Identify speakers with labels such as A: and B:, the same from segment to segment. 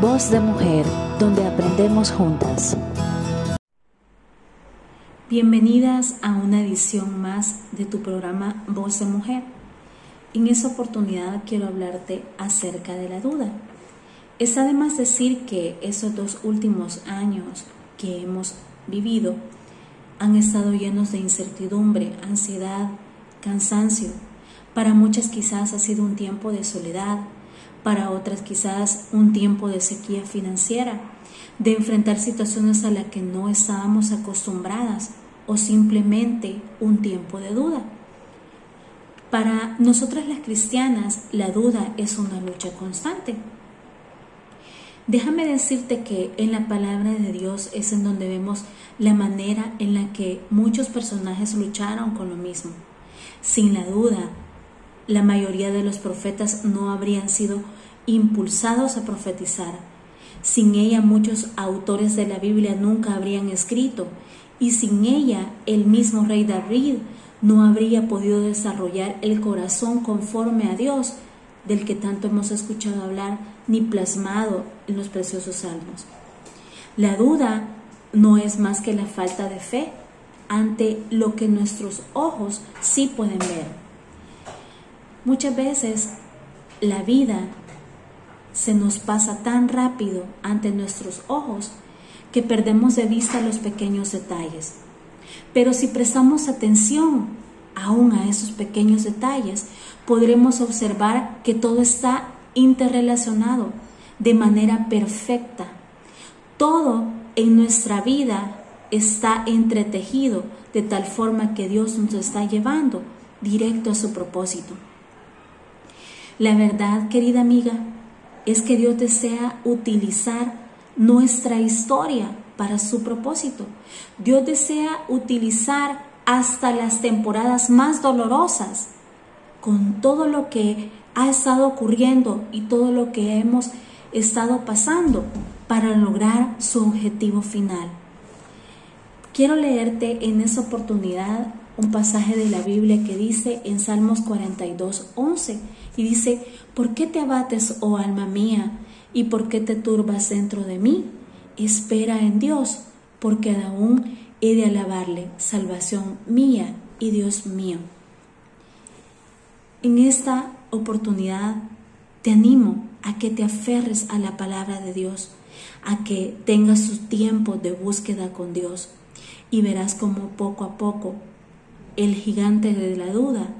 A: Voz de Mujer, donde aprendemos juntas.
B: Bienvenidas a una edición más de tu programa Voz de Mujer. En esta oportunidad quiero hablarte acerca de la duda. Es además decir que esos dos últimos años que hemos vivido han estado llenos de incertidumbre, ansiedad, cansancio. Para muchas quizás ha sido un tiempo de soledad, para otras quizás un tiempo de sequía financiera, de enfrentar situaciones a las que no estábamos acostumbradas o simplemente un tiempo de duda. Para nosotras las cristianas, la duda es una lucha constante. Déjame decirte que en la palabra de Dios es en donde vemos la manera en la que muchos personajes lucharon con lo mismo. Sin la duda, la mayoría de los profetas no habrían sido impulsados a profetizar. Sin ella muchos autores de la Biblia nunca habrían escrito y sin ella el mismo rey David no habría podido desarrollar el corazón conforme a Dios del que tanto hemos escuchado hablar ni plasmado en los preciosos salmos. La duda no es más que la falta de fe ante lo que nuestros ojos sí pueden ver. Muchas veces la vida se nos pasa tan rápido ante nuestros ojos que perdemos de vista los pequeños detalles. Pero si prestamos atención aún a esos pequeños detalles, podremos observar que todo está interrelacionado de manera perfecta. Todo en nuestra vida está entretejido de tal forma que Dios nos está llevando directo a su propósito. La verdad, querida amiga, es que Dios desea utilizar nuestra historia para su propósito. Dios desea utilizar hasta las temporadas más dolorosas con todo lo que ha estado ocurriendo y todo lo que hemos estado pasando para lograr su objetivo final. Quiero leerte en esa oportunidad un pasaje de la Biblia que dice en Salmos 42, 11, y dice, ¿por qué te abates, oh alma mía, y por qué te turbas dentro de mí? Espera en Dios, porque aún he de alabarle, salvación mía y Dios mío. En esta oportunidad te animo a que te aferres a la palabra de Dios, a que tengas su tiempo de búsqueda con Dios y verás como poco a poco el gigante de la duda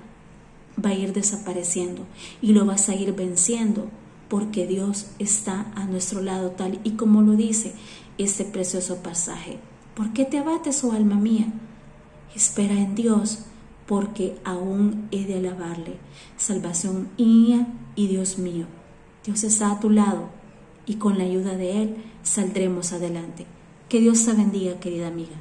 B: va a ir desapareciendo y lo vas a ir venciendo porque Dios está a nuestro lado tal y como lo dice este precioso pasaje. ¿Por qué te abates, oh alma mía? Espera en Dios porque aún he de alabarle. Salvación mía y Dios mío. Dios está a tu lado y con la ayuda de Él saldremos adelante. Que Dios te bendiga, querida amiga.